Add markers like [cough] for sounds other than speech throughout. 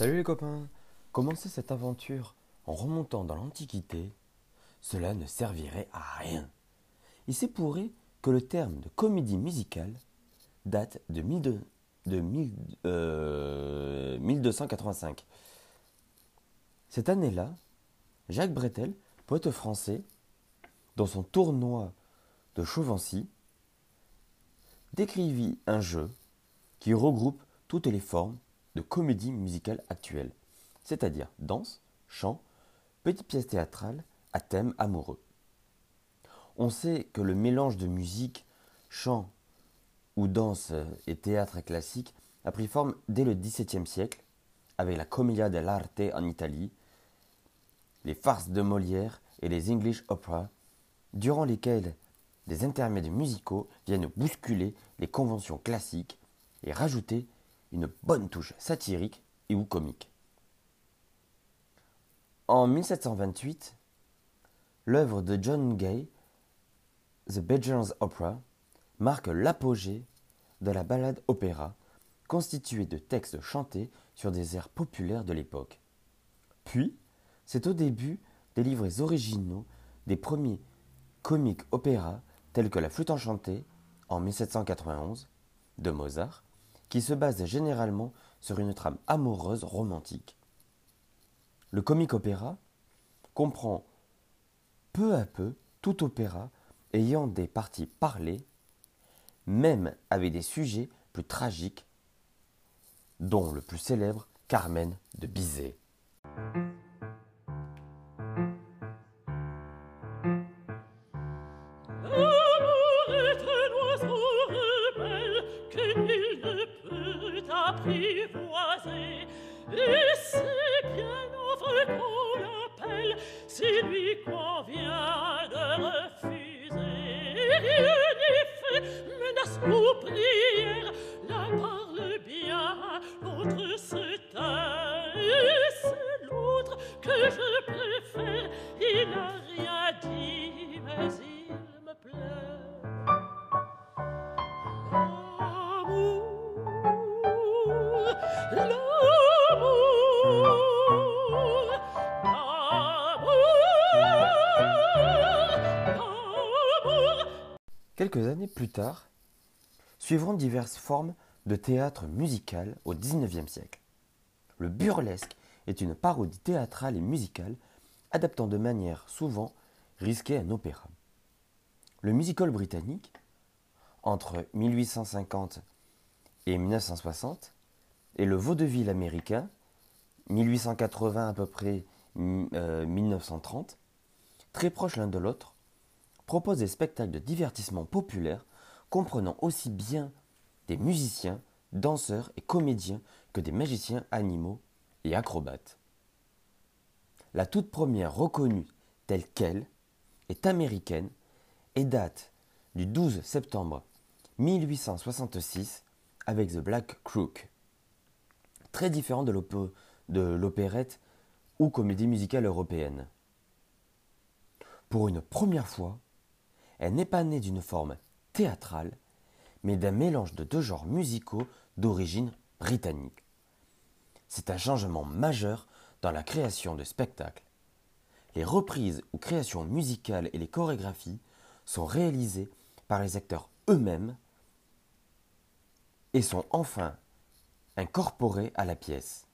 Salut les copains Commencer cette aventure en remontant dans l'Antiquité, cela ne servirait à rien. Il s'est pourri que le terme de comédie musicale date de, 1285. Euh, cette année-là, Jacques Bretel, poète français, dans son tournoi de Chauvency, décrivit un jeu qui regroupe toutes les formes de comédie musicale actuelle, c'est-à-dire danse, chant, petites pièces théâtrales à thème amoureux. On sait que le mélange de musique, chant ou danse et théâtre classique a pris forme dès le XVIIe siècle avec la Commedia dell'arte en Italie, les farces de Molière et les English opera, durant lesquelles des intermèdes musicaux viennent bousculer les conventions classiques et rajouter une bonne touche satirique et ou comique. En 1728, l'œuvre de John Gay, The Bedjar's Opera, marque l'apogée de la ballade opéra, constituée de textes chantés sur des airs populaires de l'époque. Puis, c'est au début des livres originaux des premiers comiques opéras tels que La Flûte enchantée en 1791 de Mozart, qui se base généralement sur une trame amoureuse romantique. Le comique opéra comprend peu à peu tout opéra ayant des parties parlées, même avec des sujets plus tragiques, dont le plus célèbre Carmen de Bizet. Quelques années plus tard, suivront diverses formes de théâtre musical au XIXe siècle. Le burlesque est une parodie théâtrale et musicale adaptant de manière souvent risquée un opéra. Le musical britannique, entre 1850 et 1960, et le vaudeville américain, 1880 à peu près 1930, euh, très proches l'un de l'autre, propose des spectacles de divertissement populaires comprenant aussi bien des musiciens, danseurs et comédiens que des magiciens animaux et acrobates. La toute première reconnue telle qu'elle est américaine et date du 12 septembre 1866 avec The Black Crook. Très différent de l'opérette ou comédie musicale européenne. Pour une première fois, elle n'est pas née d'une forme théâtrale, mais d'un mélange de deux genres musicaux d'origine britannique. C'est un changement majeur dans la création de spectacles. Les reprises ou créations musicales et les chorégraphies sont réalisées par les acteurs eux-mêmes et sont enfin incorporées à la pièce.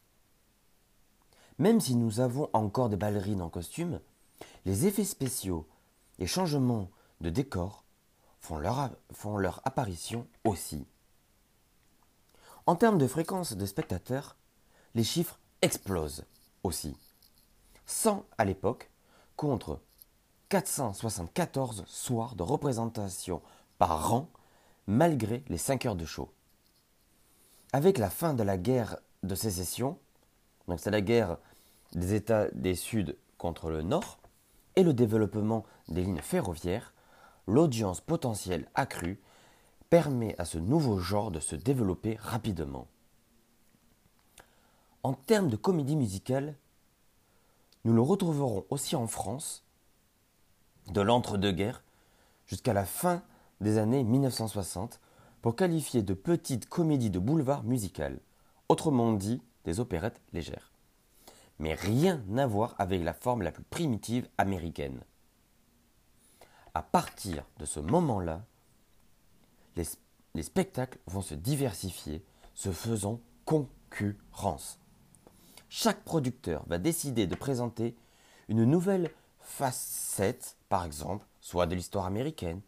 Même si nous avons encore des ballerines en costume, les effets spéciaux et changements de décors font leur, apparition aussi. En termes de fréquence de spectateurs, les chiffres explosent aussi. 100 à l'époque contre 474 soirs de représentation par an malgré les 5 heures de show. Avec la fin de la guerre de sécession, donc c'est la guerre des États des Sud contre le Nord, et le développement des lignes ferroviaires, l'audience potentielle accrue permet à ce nouveau genre de se développer rapidement. En termes de comédie musicale, nous le retrouverons aussi en France, de l'entre-deux-guerres jusqu'à la fin des années 1960, pour qualifier de petites comédies de boulevard musicales, autrement dit des opérettes légères. Mais rien à voir avec la forme la plus primitive américaine. À partir de ce moment-là, les, les spectacles vont se diversifier, se faisant concurrence. Chaque producteur va décider de présenter une nouvelle facette, par exemple, soit de l'histoire américaine,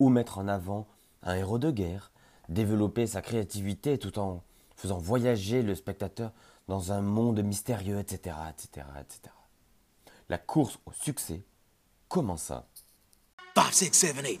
ou mettre en avant un héros de guerre, développer sa créativité tout en faisant voyager le spectateur dans un monde mystérieux, etc., etc., etc. La course au succès commença. Five, six, seven, eight.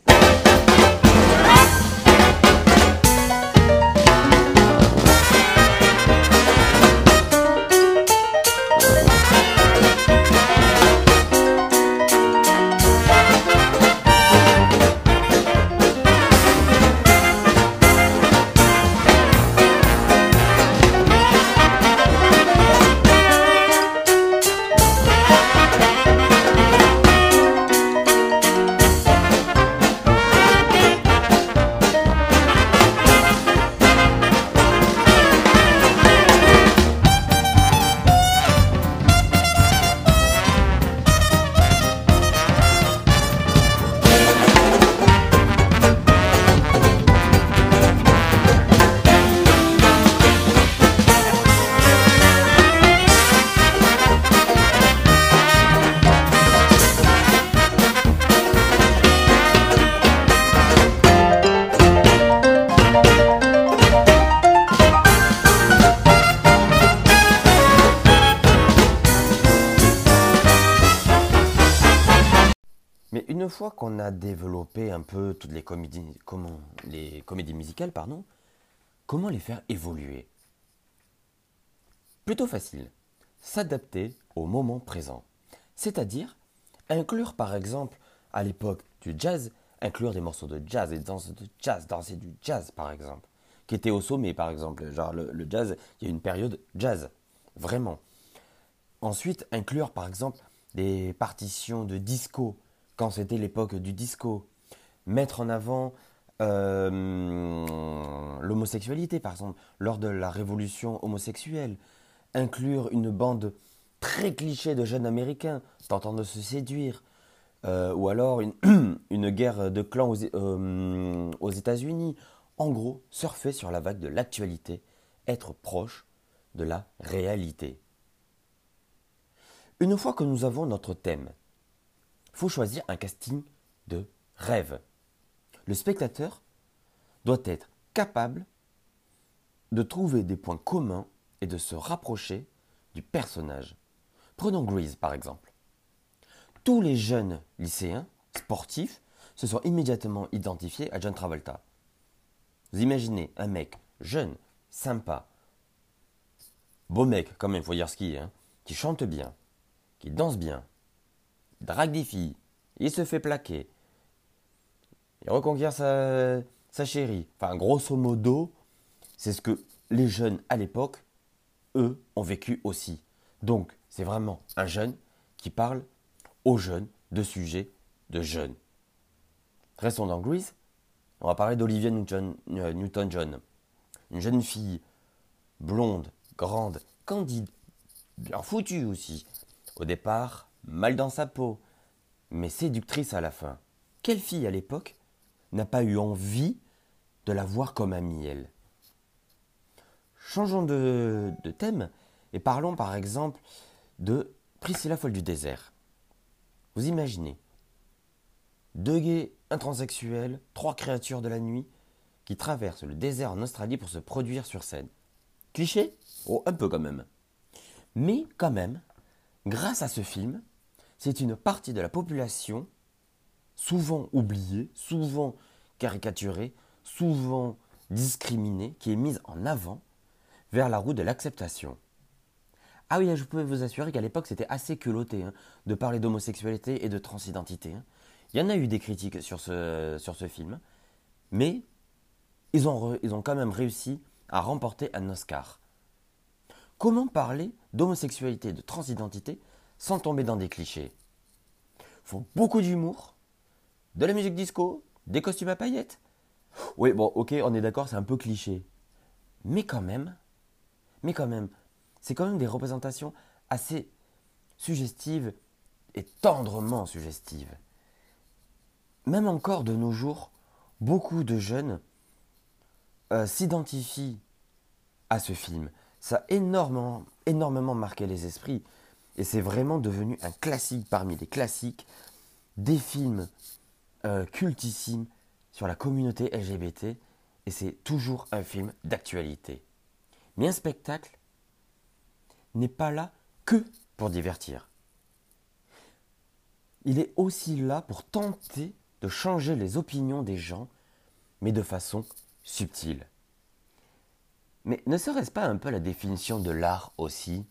Toutes les comédies, comment, les comédies musicales, comment les faire évoluer? Plutôt facile, s'adapter au moment présent. C'est-à-dire inclure par exemple à l'époque du jazz, inclure des morceaux de jazz et des danses de jazz, danser du jazz par exemple, qui était au sommet par exemple. Genre le jazz, il y a une période jazz, vraiment. Ensuite, inclure par exemple des partitions de disco, quand c'était l'époque du disco, mettre en avant euh, l'homosexualité, par exemple, lors de la révolution homosexuelle, inclure une bande très cliché de jeunes américains tentant de se séduire, euh, ou alors une, [clears throat] une, guerre de clans aux, euh, aux États-Unis. En gros, surfer sur la vague de l'actualité, être proche de la réalité. Une fois que nous avons notre thème, faut choisir un casting de rêve. Le spectateur doit être capable de trouver des points communs et de se rapprocher du personnage. Prenons Grease par exemple. Tous les jeunes lycéens sportifs se sont immédiatement identifiés à John Travolta. Vous imaginez un mec jeune, sympa, beau mec quand même, faut dire hein, qui chante bien, qui danse bien, drague des filles, il se fait plaquer, il reconquiert sa, sa chérie. Enfin, grosso modo, c'est ce que les jeunes à l'époque, eux, ont vécu aussi. Donc, c'est vraiment un jeune qui parle aux jeunes de sujets de jeunes. Restons dans Grease. On va parler d'Olivia euh, Newton-John. Une jeune fille blonde, grande, candide, bien foutue aussi. Au départ, mal dans sa peau, mais séductrice à la fin. Quelle fille à l'époque n'a pas eu envie de la voir comme amie, elle Changeons de, thème et parlons par exemple de Priscilla folle du désert. Vous imaginez deux gays intransexuels, trois créatures de la nuit qui traversent le désert en Australie pour se produire sur scène. Cliché? Oh, un peu quand même. Mais quand même, grâce à ce film, c'est une partie de la population, souvent oubliée, souvent caricaturée, souvent discriminée, qui est mise en avant vers la route de l'acceptation. Ah oui, je peux vous assurer qu'à l'époque, c'était assez culotté hein, de parler d'homosexualité et de transidentité. Hein. Il y en a eu des critiques sur ce, sur ce film, mais ils ont, ils ont quand même réussi à remporter un Oscar. Comment parler d'homosexualité et de transidentité sans tomber dans des clichés? Faut beaucoup d'humour, de la musique disco, des costumes à paillettes. Oui, bon, ok, on est d'accord, c'est un peu cliché. Mais quand même, mais quand même, c'est quand même des représentations assez suggestives et tendrement suggestives. Même encore de nos jours, beaucoup de jeunes euh, s'identifient à ce film. Ça a énormément, énormément marqué les esprits. Et c'est vraiment devenu un classique parmi les classiques des films euh, cultissimes sur la communauté LGBT. Et c'est toujours un film d'actualité. Mais un spectacle n'est pas là que pour divertir. Il est aussi là pour tenter de changer les opinions des gens, mais de façon subtile. Mais ne serait-ce pas un peu la définition de l'art aussi?